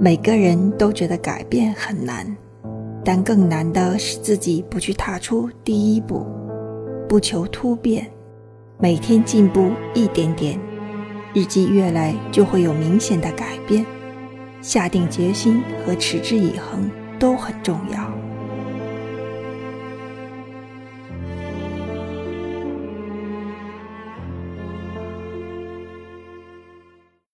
每个人都觉得改变很难但更难的是自己不去踏出第一步不求突变每天进步一点点日积月累就会有明显的改变。下定决心和持之以恒都很重要。